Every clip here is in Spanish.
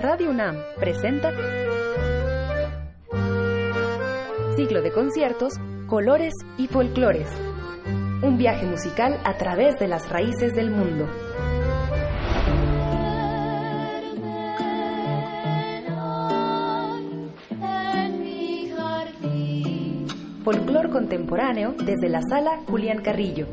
Radio UNAM presenta Ciclo de conciertos, colores y folclores. Un viaje musical a través de las raíces del mundo. Contemporáneo desde la sala Julián Carrillo.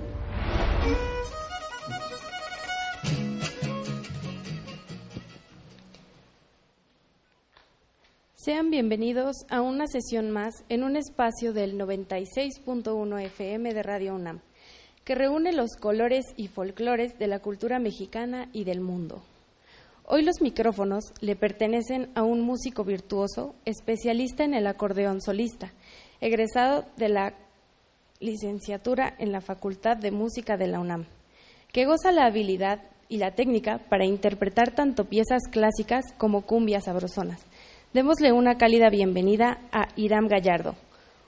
Sean bienvenidos a una sesión más en un espacio del 96.1 FM de Radio UNAM, que reúne los colores y folclores de la cultura mexicana y del mundo. Hoy los micrófonos le pertenecen a un músico virtuoso, especialista en el acordeón solista, egresado de la licenciatura en la Facultad de Música de la UNAM, que goza la habilidad y la técnica para interpretar tanto piezas clásicas como cumbias sabrosonas Démosle una cálida bienvenida a Iram Gallardo.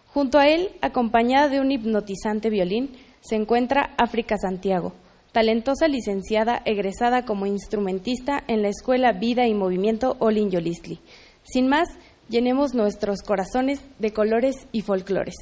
Junto a él, acompañada de un hipnotizante violín, se encuentra África Santiago, talentosa licenciada egresada como instrumentista en la Escuela Vida y Movimiento Olin Yolistli. Sin más, llenemos nuestros corazones de colores y folclores.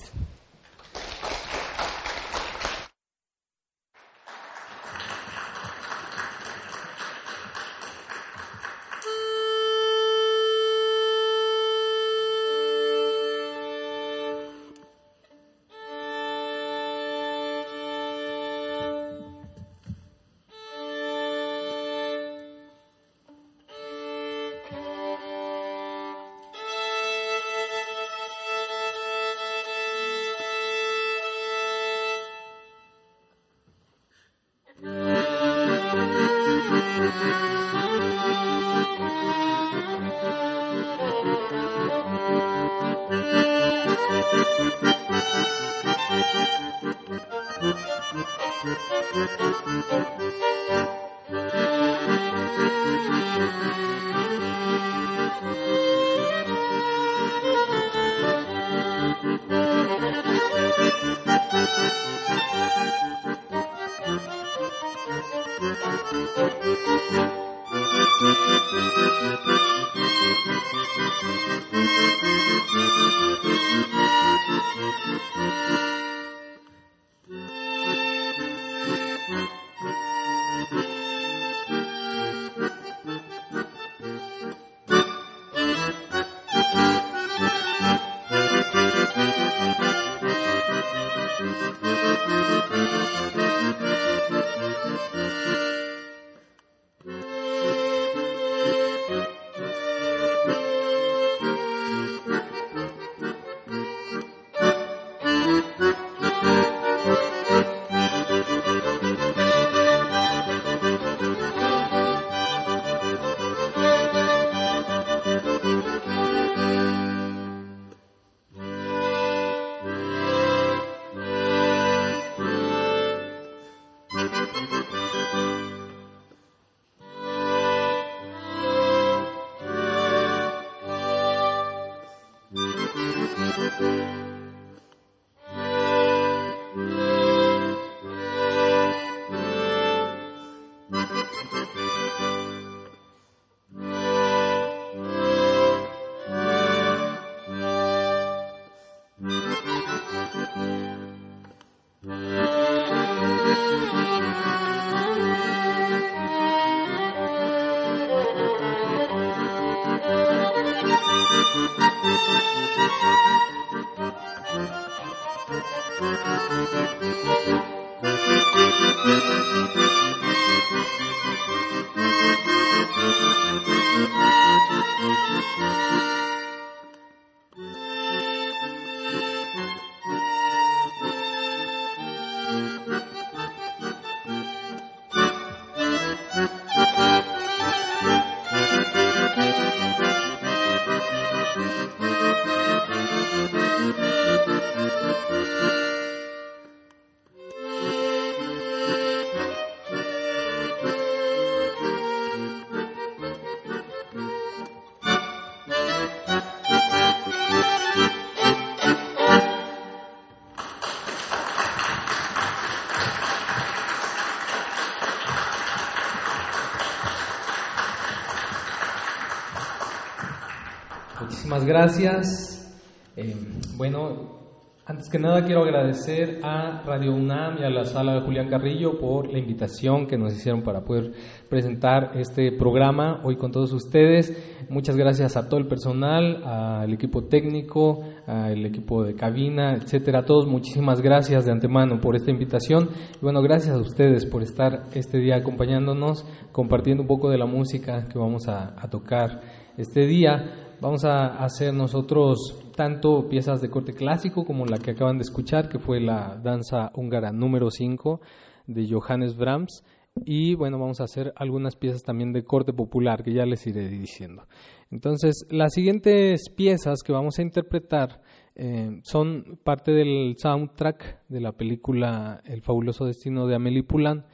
Muchísimas gracias. Eh, bueno, antes que nada quiero agradecer a Radio UNAM y a la sala de Julián Carrillo por la invitación que nos hicieron para poder presentar este programa hoy con todos ustedes. Muchas gracias a todo el personal, al equipo técnico, al equipo de cabina, etcétera. A todos muchísimas gracias de antemano por esta invitación y bueno, gracias a ustedes por estar este día acompañándonos, compartiendo un poco de la música que vamos a, a tocar este día. Vamos a hacer nosotros tanto piezas de corte clásico como la que acaban de escuchar, que fue la danza húngara número 5 de Johannes Brahms. Y bueno, vamos a hacer algunas piezas también de corte popular, que ya les iré diciendo. Entonces, las siguientes piezas que vamos a interpretar eh, son parte del soundtrack de la película El fabuloso destino de Amélie Poulain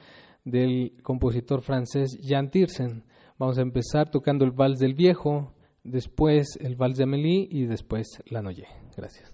del compositor francés Jan Tiersen. Vamos a empezar tocando el vals del viejo, después el Vals de Amélie y después La Noye. Gracias.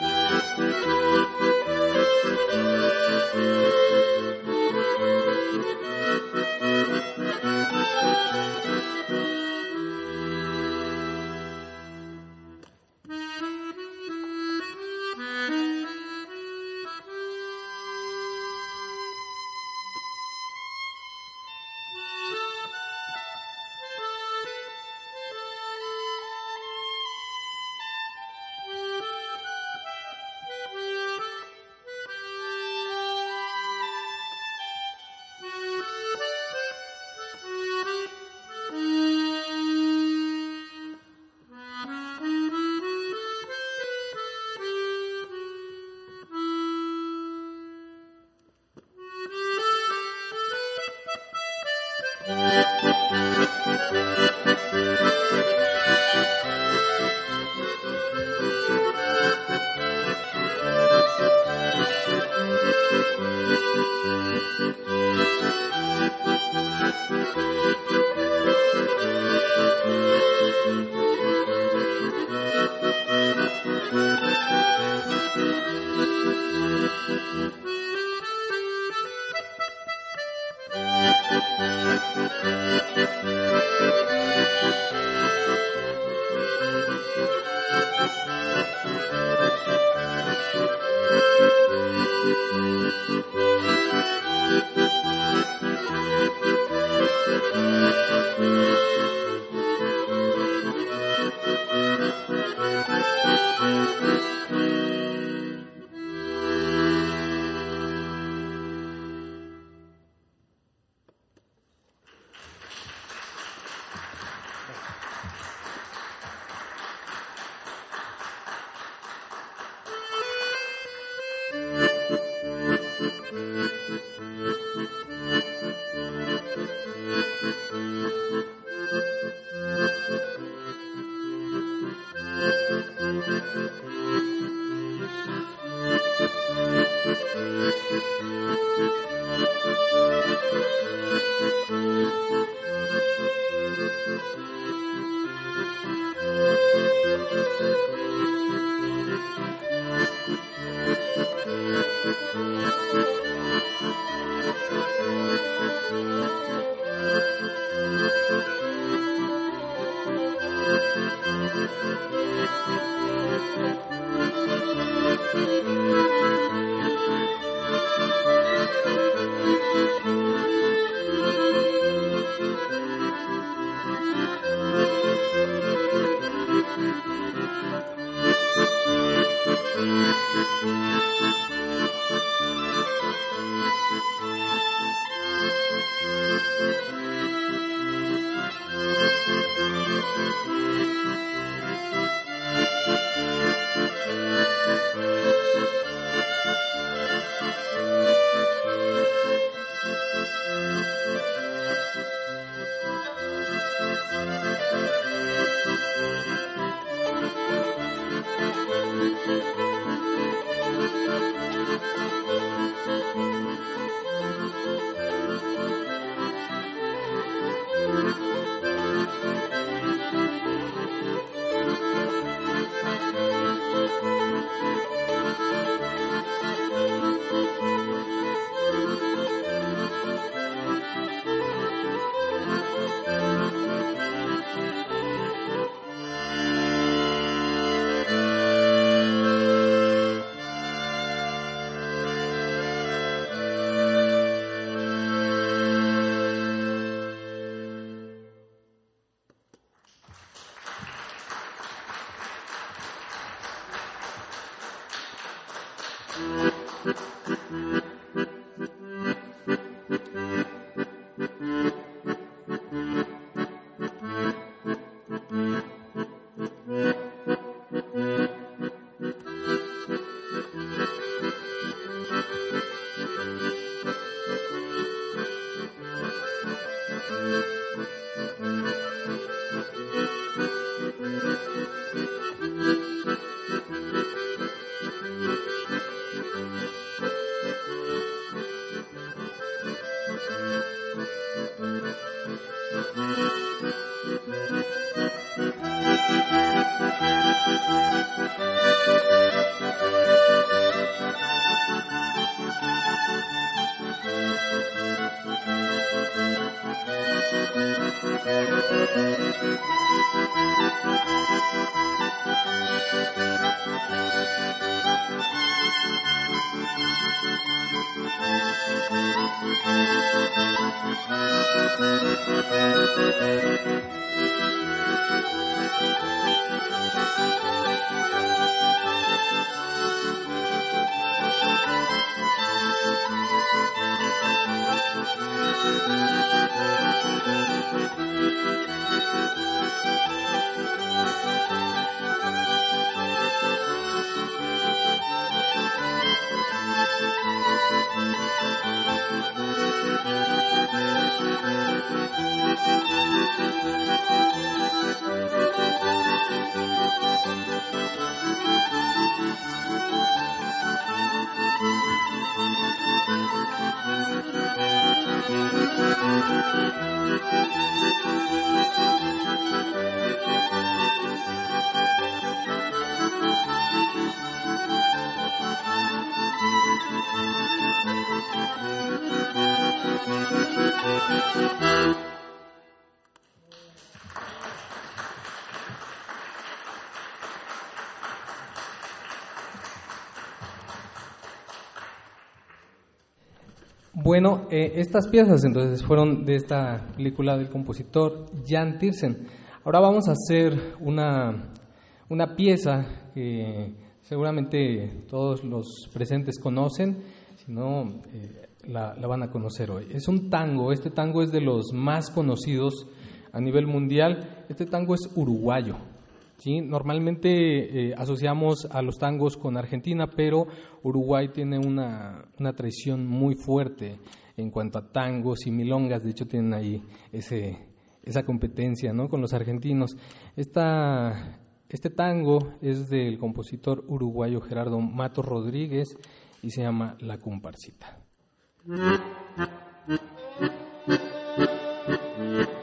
Thank you. Bueno, eh, estas piezas entonces fueron de esta película del compositor Jan Tiersen. Ahora vamos a hacer una, una pieza que seguramente todos los presentes conocen, si no eh, la, la, van a conocer hoy. Es un tango, este tango es de los más conocidos a nivel mundial, este tango es uruguayo. ¿Sí? Normalmente eh, asociamos a los tangos con Argentina, pero Uruguay tiene una, una tradición muy fuerte en cuanto a tangos y milongas, de hecho tienen ahí ese, esa competencia ¿no? con los argentinos. Este tango es del compositor uruguayo Gerardo Mato Rodríguez y se llama La Comparsita.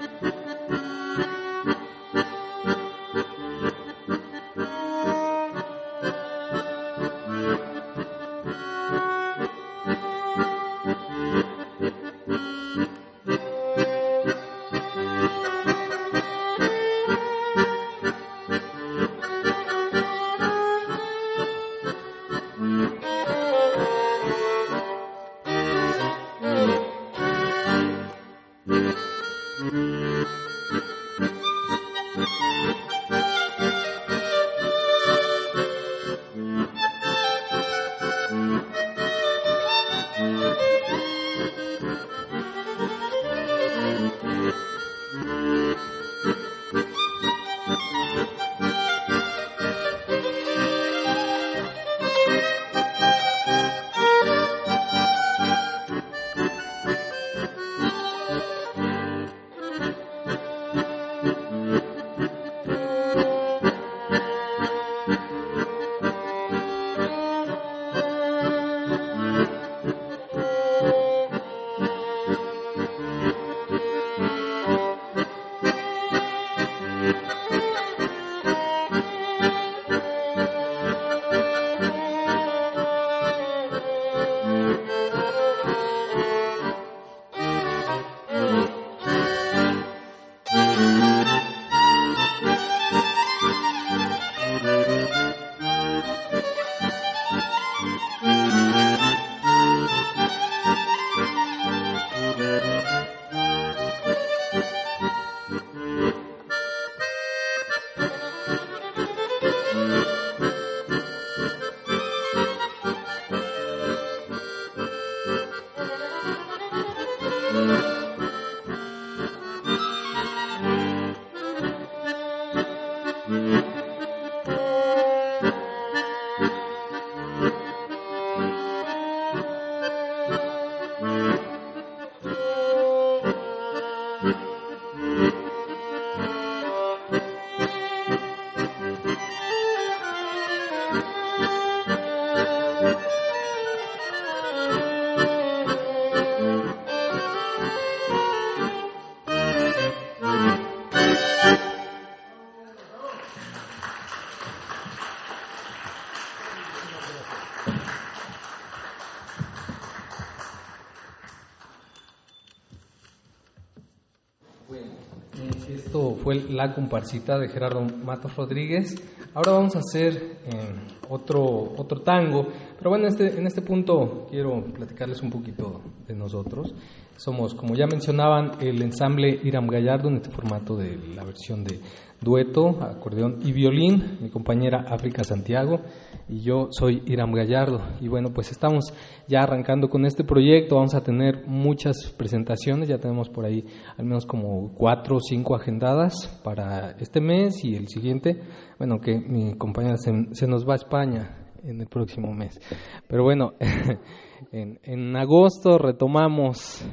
la comparsita de Gerardo Matos Rodríguez. Ahora vamos a hacer eh, otro, otro tango, pero bueno, en este, en este punto quiero platicarles un poquito de nosotros. Somos, como ya mencionaban, el ensamble Iram Gallardo en este formato de la versión de dueto, acordeón y violín, mi compañera África Santiago y yo soy Iram Gallardo. Y bueno, pues estamos ya arrancando con este proyecto, vamos a tener muchas presentaciones, ya tenemos por ahí al menos como cuatro o cinco agendadas para este mes y el siguiente, bueno, que mi compañera se, nos va a España en el próximo mes. Pero bueno, en, en agosto retomamos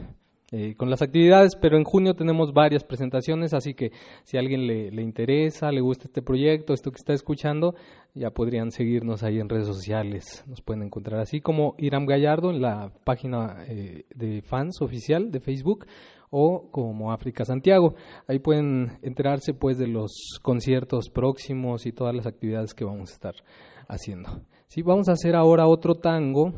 eh, con las actividades, pero en junio tenemos varias presentaciones, así que si a alguien le, le, interesa, le gusta este proyecto, esto que está escuchando, ya podrían seguirnos ahí en redes sociales, nos pueden encontrar así como Iram Gallardo en la página eh, de fans oficial de Facebook o como África Santiago. Ahí pueden enterarse pues de los conciertos próximos y todas las actividades que vamos a estar haciendo. Sí, vamos a hacer ahora otro tango,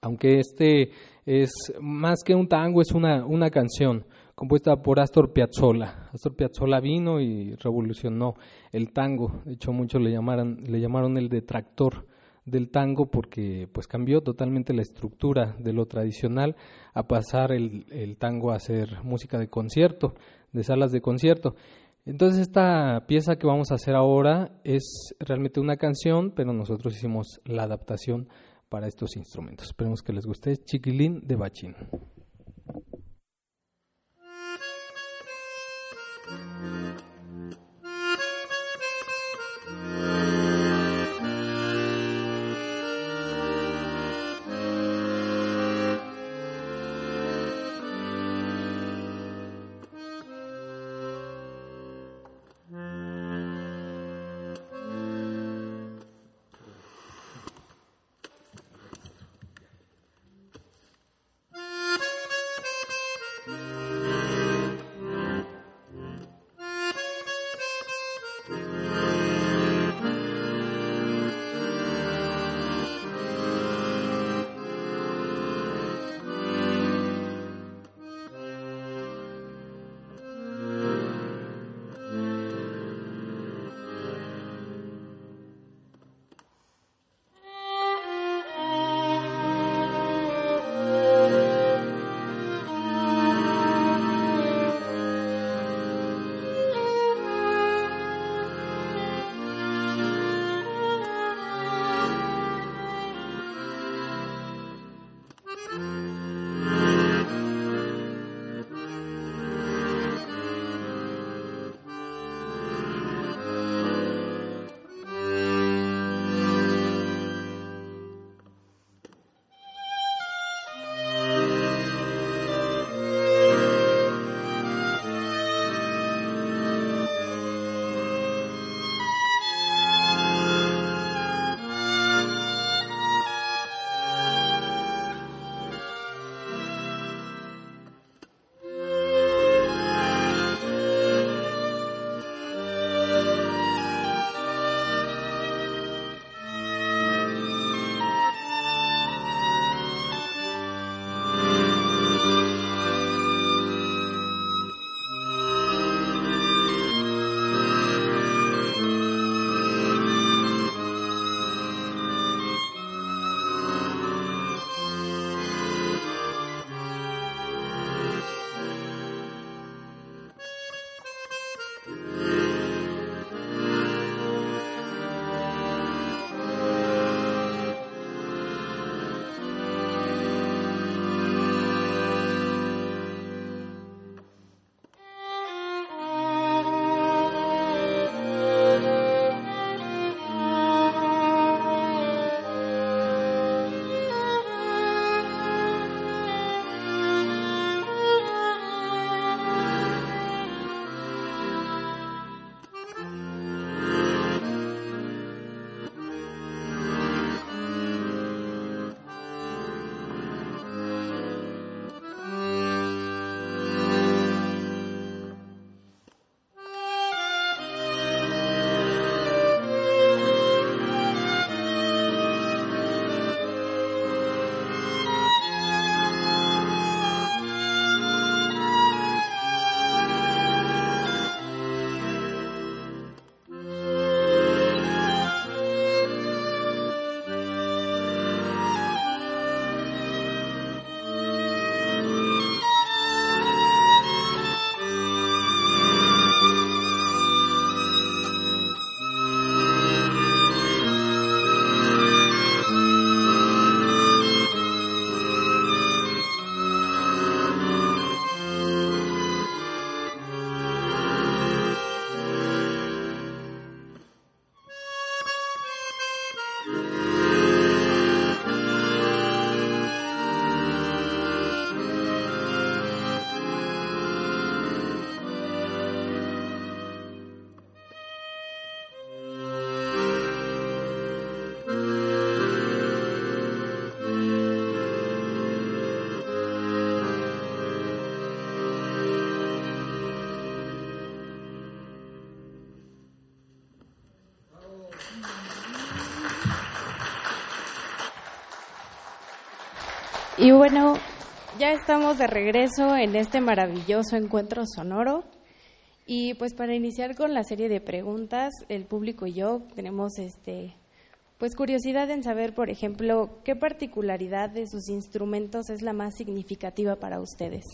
aunque este es más que un tango, es una, una canción compuesta por Astor Piazzolla. Astor Piazzolla vino y revolucionó el tango. De hecho, muchos le llamaron, le llamaron el detractor del tango porque pues cambió totalmente la estructura de lo tradicional a pasar el, el tango a ser música de concierto, de salas de concierto. Entonces esta pieza que vamos a hacer ahora es realmente una canción, pero nosotros hicimos la adaptación para estos instrumentos. Esperemos que les guste. Chiquilín de Bachín. Y bueno, ya estamos de regreso en este maravilloso encuentro sonoro. Y pues para iniciar con la serie de preguntas, el público y yo tenemos este pues curiosidad en saber, por ejemplo, qué particularidad de sus instrumentos es la más significativa para ustedes.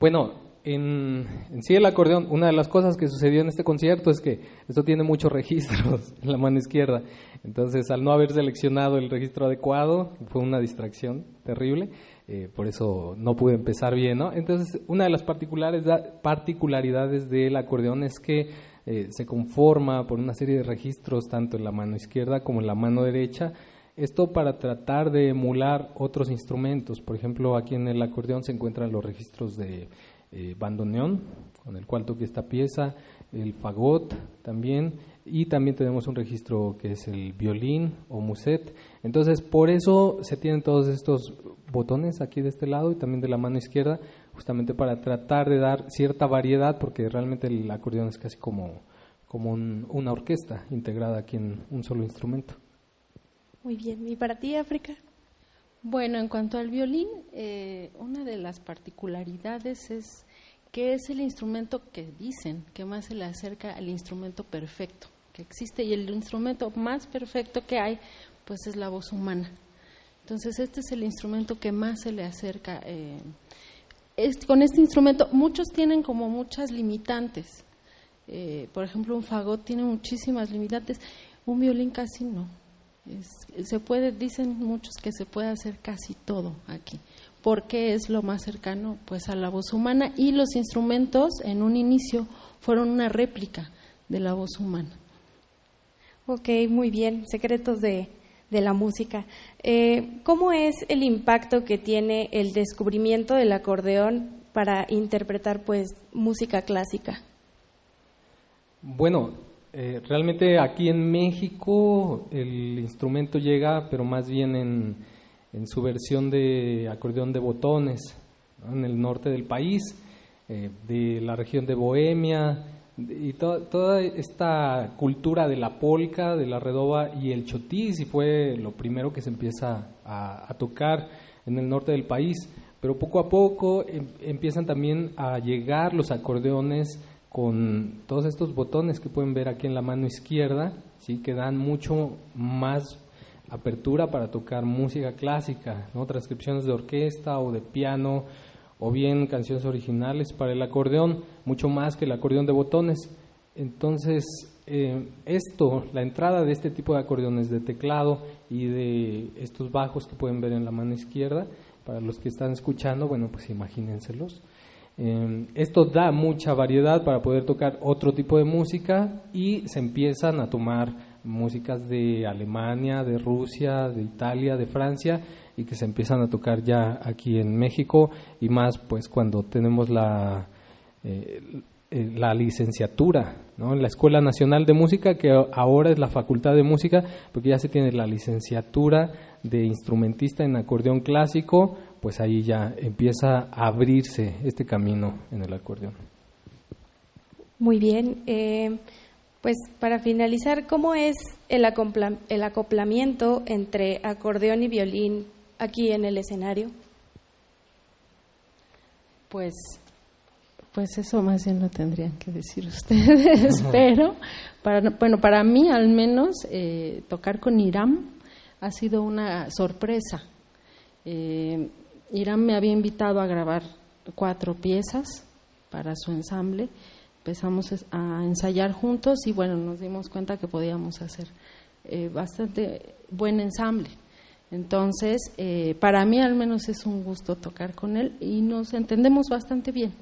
Bueno, en, sí el acordeón, una de las cosas que sucedió en este concierto es que esto tiene muchos registros en la mano izquierda. Entonces, al no haber seleccionado el registro adecuado, fue una distracción terrible. Eh, por eso no pude empezar bien, ¿no? Entonces, una de las particularidades del acordeón es que eh, se conforma por una serie de registros tanto en la mano izquierda como en la mano derecha. Esto para tratar de emular otros instrumentos. Por ejemplo, aquí en el acordeón se encuentran los registros de eh, bandoneón, con el cual toque esta pieza, el fagot también, y también tenemos un registro que es el violín o muset. Entonces, por eso se tienen todos estos botones aquí de este lado y también de la mano izquierda, justamente para tratar de dar cierta variedad, porque realmente el acordeón es casi como, como una orquesta integrada aquí en un solo instrumento. Muy bien, ¿y para ti, África? Bueno, en cuanto al violín, eh, una de las particularidades es que es el instrumento que dicen que más se le acerca al instrumento perfecto que existe y el instrumento más perfecto que hay pues es la voz humana. Entonces este es el instrumento que más se le acerca. Eh, con este instrumento muchos tienen como muchas limitantes. Eh, por ejemplo, un fagot tiene muchísimas limitantes, un violín casi no. Se puede, dicen muchos que se puede hacer casi todo aquí, porque es lo más cercano pues a la voz humana y los instrumentos en un inicio fueron una réplica de la voz humana. Ok, muy bien. Secretos de, la música. Eh, ¿Cómo es el impacto que tiene el descubrimiento del acordeón para interpretar pues música clásica? Bueno, eh, realmente aquí en México el instrumento llega, pero más bien en, su versión de acordeón de botones, en el norte del país, eh, de la región de Bohemia, y toda esta cultura de la polca, de la redoba y el chotis, y fue lo primero que se empieza a, tocar en el norte del país. Pero poco a poco em, empiezan también a llegar los acordeones con todos estos botones que pueden ver aquí en la mano izquierda, ¿sí? que dan mucho más apertura para tocar música clásica, ¿no? transcripciones de orquesta o de piano o bien canciones originales para el acordeón, mucho más que el acordeón de botones. Entonces, eh, esto, la entrada de este tipo de acordeones de teclado y de estos bajos que pueden ver en la mano izquierda, para los que están escuchando, bueno, pues imagínenselos. Eh, esto da mucha variedad para poder tocar otro tipo de música y se empiezan a tomar músicas de Alemania, de Rusia, de Italia, de Francia y que se empiezan a tocar ya aquí en México y más pues cuando tenemos la, eh, la licenciatura ¿no? en la Escuela Nacional de Música, que ahora es la Facultad de Música, porque ya se tiene la licenciatura de instrumentista en acordeón clásico, pues ahí ya empieza a abrirse este camino en el acordeón. Muy bien. Eh, pues para finalizar, ¿cómo es el, el acoplamiento entre acordeón y violín aquí en el escenario? Pues, pues eso más bien lo tendrían que decir ustedes, pero para, bueno, para mí al menos eh, tocar con Iram ha sido una sorpresa. Eh, Iram me había invitado a grabar cuatro piezas para su ensamble. Empezamos a ensayar juntos y bueno, nos dimos cuenta que podíamos hacer eh, bastante buen ensamble. Entonces, eh, para mí al menos es un gusto tocar con él y nos entendemos bastante bien.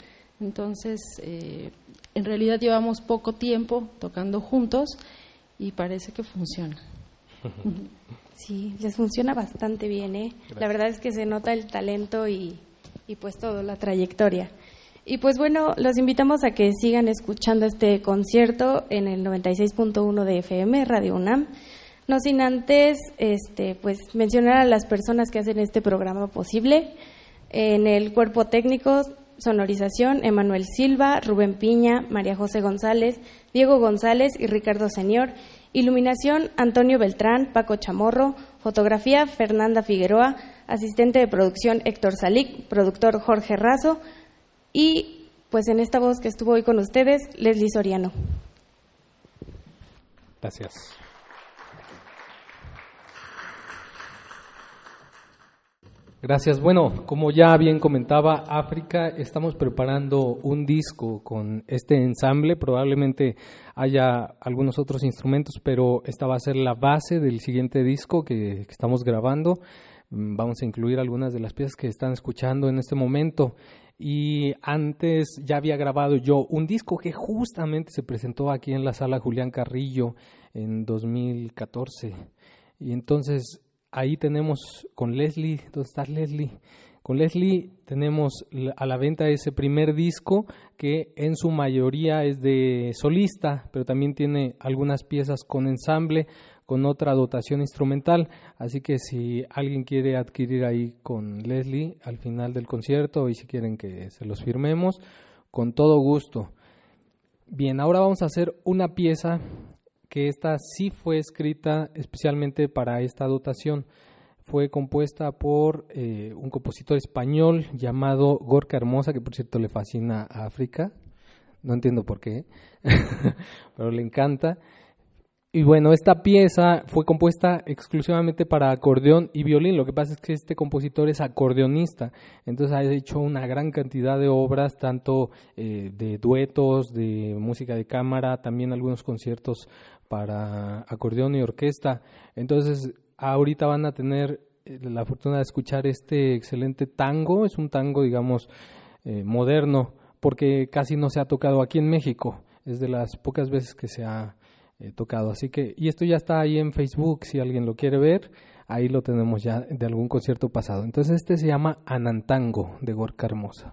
Entonces, eh, en realidad llevamos poco tiempo tocando juntos y parece que funciona. Sí, les funciona bastante bien, ¿eh? La verdad es que se nota el talento y, y pues todo, la trayectoria. Y pues bueno, los invitamos a que sigan escuchando este concierto en el 96.1 de FM, Radio UNAM. No sin antes este, pues, mencionar a las personas que hacen este programa posible. En el cuerpo técnico, sonorización, Emanuel Silva, Rubén Piña, María José González, Diego González y Ricardo Señor. Iluminación, Antonio Beltrán, Paco Chamorro. Fotografía, Fernanda Figueroa. Asistente de producción, Héctor Salic. Productor, Jorge Razo. Y pues en esta voz que estuvo hoy con ustedes, Leslie Soriano. Gracias. Gracias. Bueno, como ya bien comentaba África, estamos preparando un disco con este ensamble. Probablemente haya algunos otros instrumentos, pero esta va a ser la base del siguiente disco que, estamos grabando. Mm, vamos a incluir algunas de las piezas que están escuchando en este momento. Y antes ya había grabado yo un disco que justamente se presentó aquí en la sala Julián Carrillo en 2014. Y entonces ahí tenemos con Leslie, ¿dónde está Leslie? Con Leslie tenemos a la venta ese primer disco que en su mayoría es de solista, pero también tiene algunas piezas con ensamble, con otra dotación instrumental. Así que si alguien quiere adquirir ahí con Leslie al final del concierto y si quieren que se los firmemos, con todo gusto. Bien, ahora vamos a hacer una pieza que esta sí fue escrita especialmente para esta dotación. Fue compuesta por eh, un compositor español llamado Gorka Hermosa, que por cierto le fascina a África. No entiendo por qué, pero le encanta. Y bueno, esta pieza fue compuesta exclusivamente para acordeón y violín. Lo que pasa es que este compositor es acordeonista, entonces ha hecho una gran cantidad de obras, tanto eh, de duetos, de música de cámara, también algunos conciertos para acordeón y orquesta. Entonces, ahorita van a tener eh, la fortuna de escuchar este excelente tango, es un tango, digamos, eh, moderno, porque casi no se ha tocado aquí en México, es de las pocas veces que se ha eh, tocado. Así que, y esto ya está ahí en Facebook, si alguien lo quiere ver, ahí lo tenemos ya de algún concierto pasado. Entonces, este se llama Anantango de Gorka Hermosa.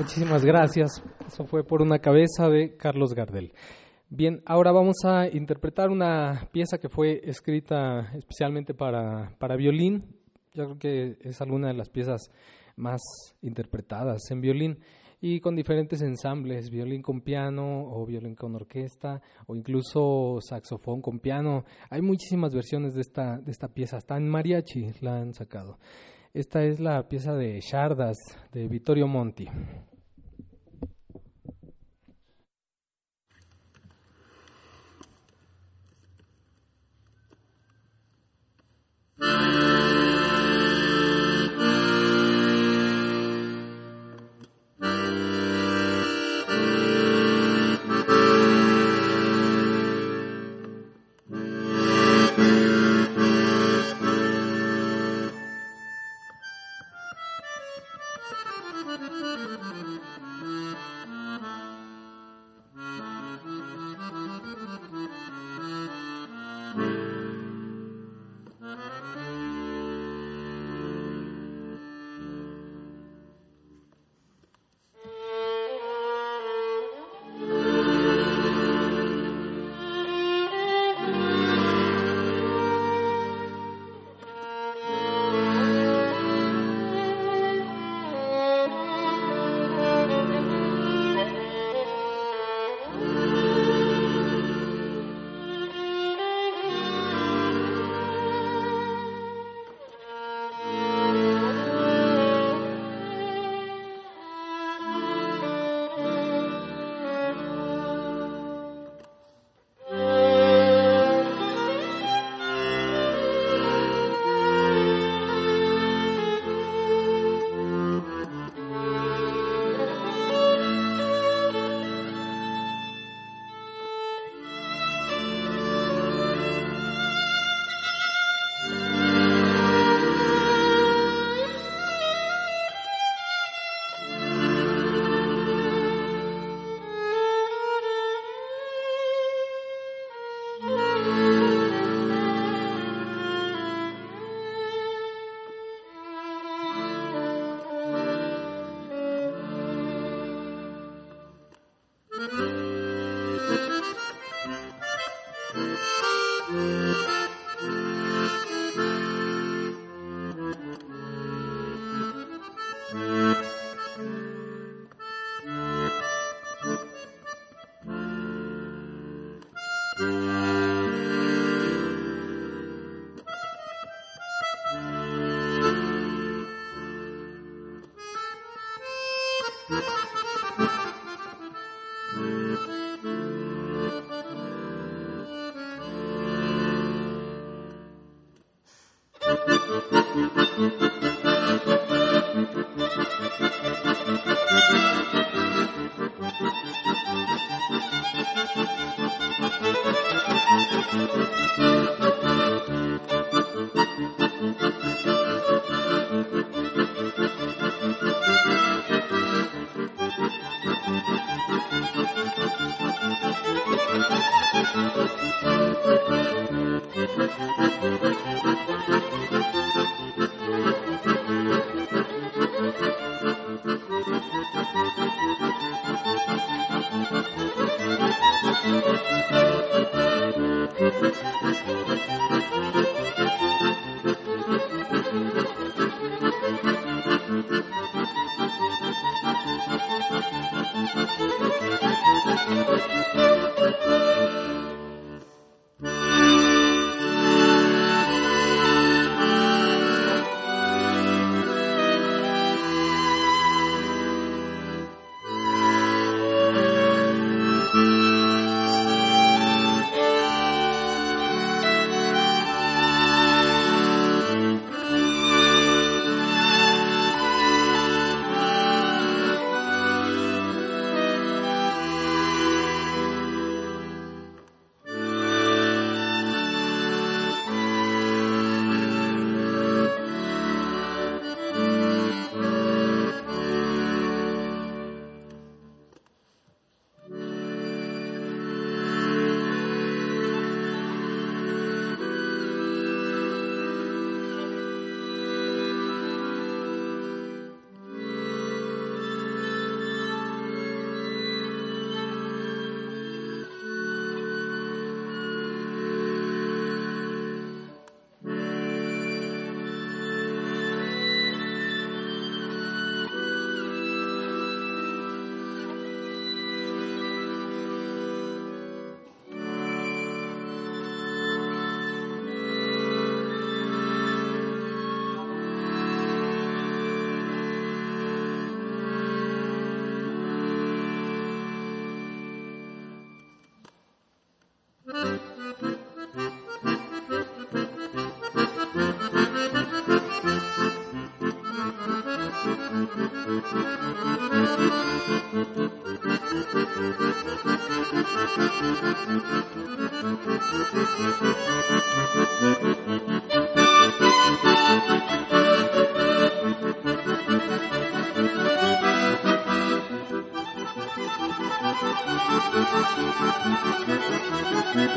Muchísimas gracias. Eso fue por una cabeza de Carlos Gardel. Bien, ahora vamos a interpretar una pieza que fue escrita especialmente para, para violín. Yo creo que es alguna de las piezas más interpretadas en violín y con diferentes ensambles, violín con piano o violín con orquesta o incluso saxofón con piano. Hay muchísimas versiones de esta, de esta pieza, hasta en mariachi la han sacado. Esta es la pieza de Shardas de Vittorio Monti. Bye.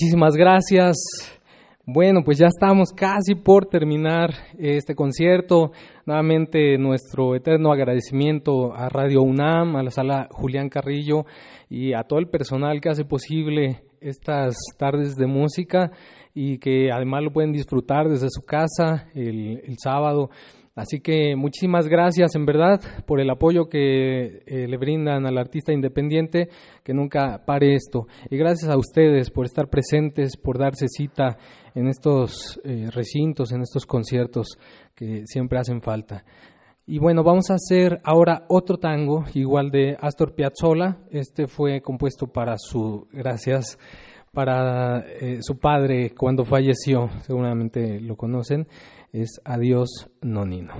Muchísimas gracias. Bueno, pues ya estamos casi por terminar este concierto. Nuevamente nuestro eterno agradecimiento a Radio UNAM, a la sala Julián Carrillo y a todo el personal que hace posible estas tardes de música y que además lo pueden disfrutar desde su casa el, el sábado. Así que muchísimas gracias en verdad por el apoyo que eh, le brindan al artista independiente, que nunca pare esto. Y gracias a ustedes por estar presentes, por darse cita en estos eh, recintos, en estos conciertos que siempre hacen falta. Y bueno, vamos a hacer ahora otro tango, igual de Astor Piazzolla. Este fue compuesto para su, gracias, para eh, su padre cuando falleció, seguramente lo conocen, es Adiós Nonino.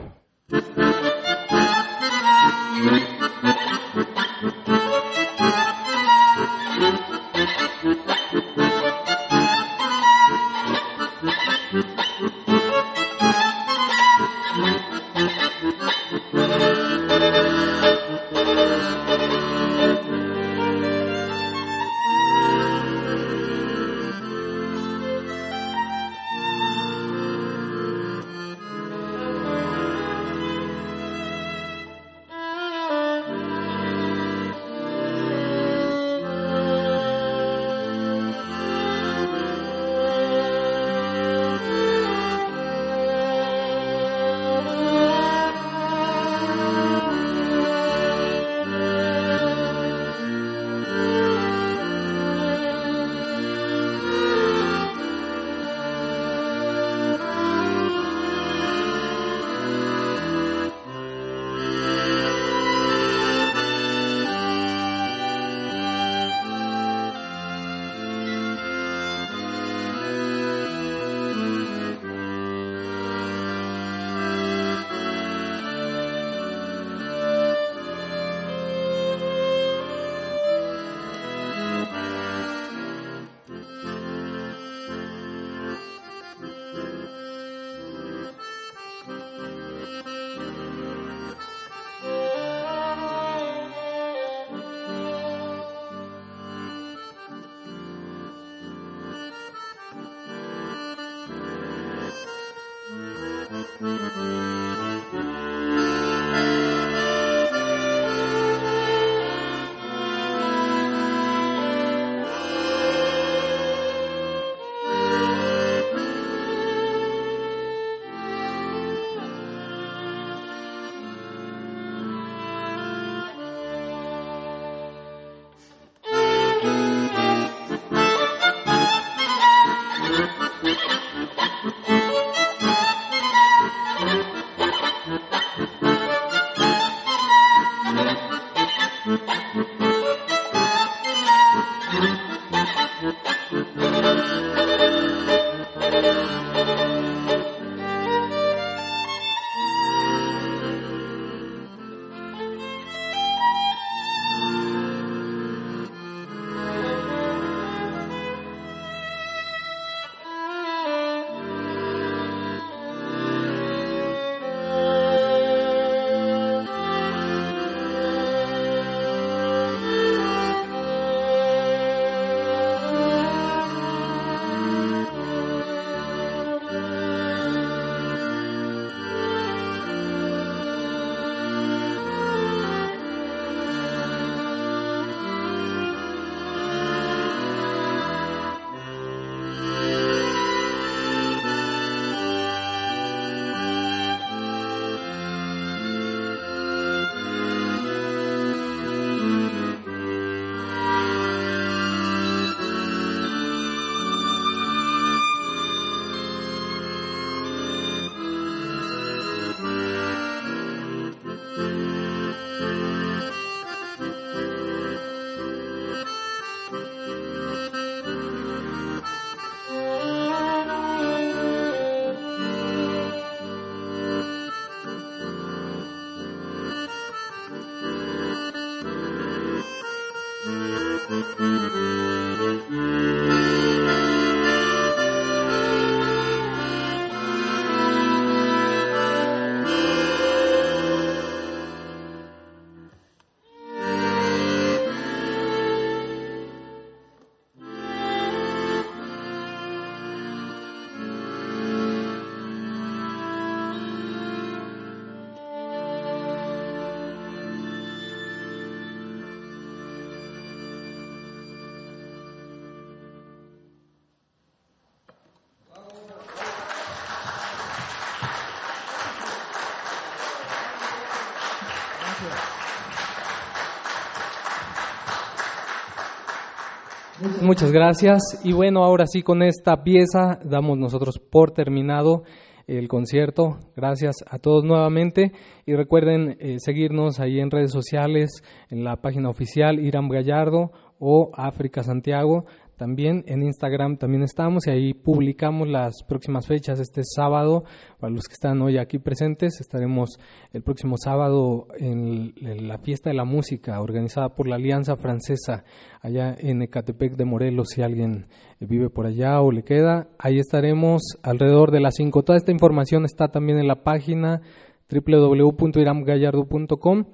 Muchas gracias. Y bueno, ahora sí con esta pieza damos nosotros por terminado el concierto. Gracias a todos nuevamente y recuerden eh, seguirnos ahí en redes sociales, en la página oficial Iram Gallardo o África Santiago. También en Instagram también estamos y ahí publicamos las próximas fechas. Este sábado, para los que están hoy aquí presentes, estaremos el próximo sábado en, la fiesta de la música organizada por la Alianza Francesa allá en Ecatepec de Morelos. Si alguien vive por allá o le queda, ahí estaremos alrededor de las 5. Toda esta información está también en la página www.iramgallardo.com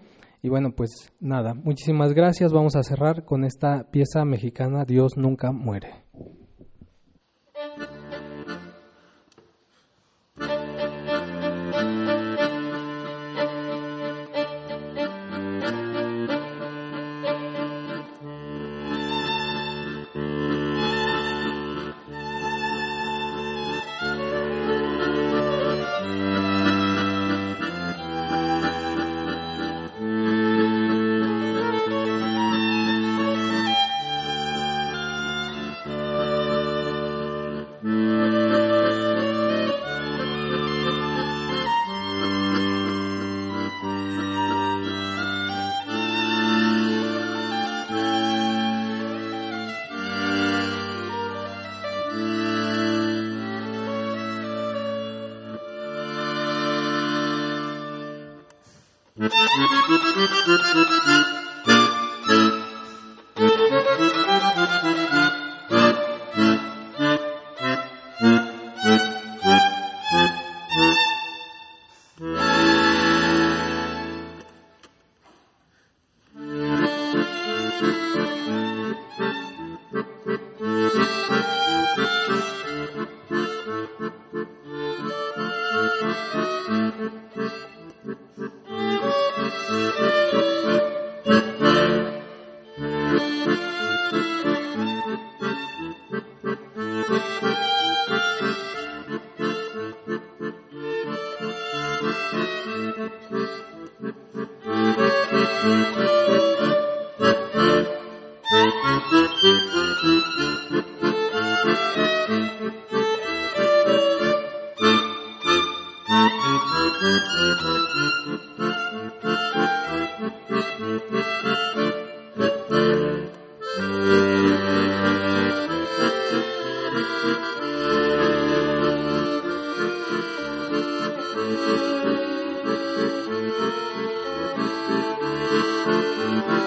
y bueno, pues nada, muchísimas gracias. Vamos a cerrar con esta pieza mexicana, Dios nunca muere.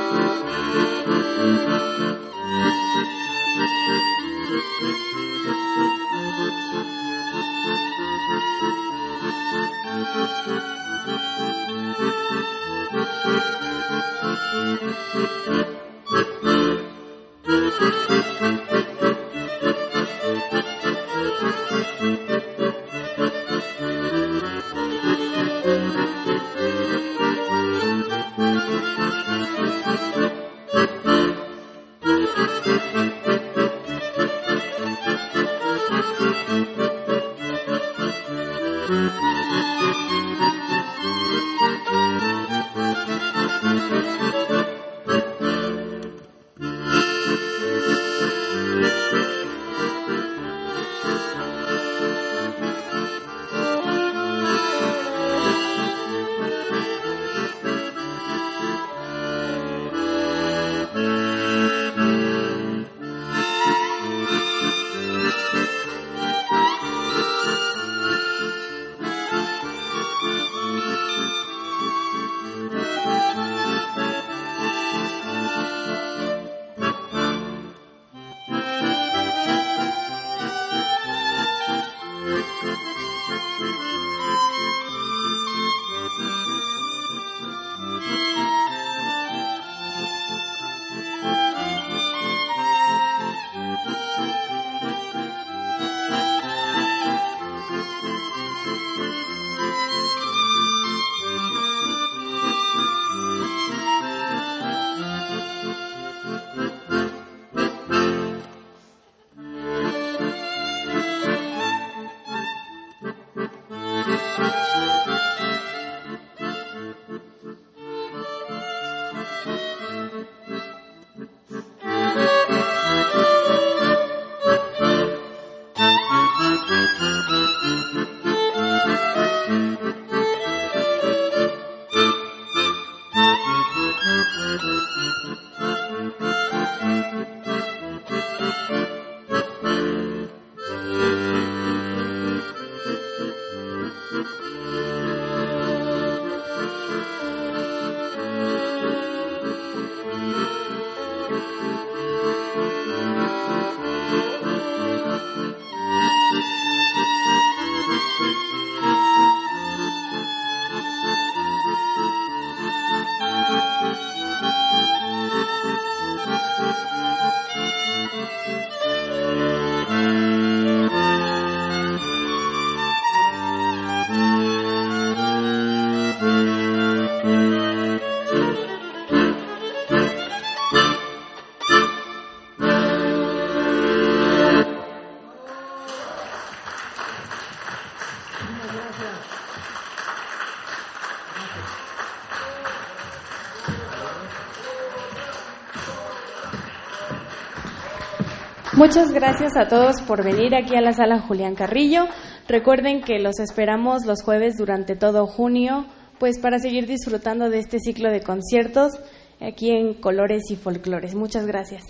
Thank you. Muchas gracias a todos por venir aquí a la sala Julián Carrillo. Recuerden que los esperamos los jueves durante todo junio, pues para seguir disfrutando de este ciclo de conciertos aquí en Colores y Folclores. Muchas gracias.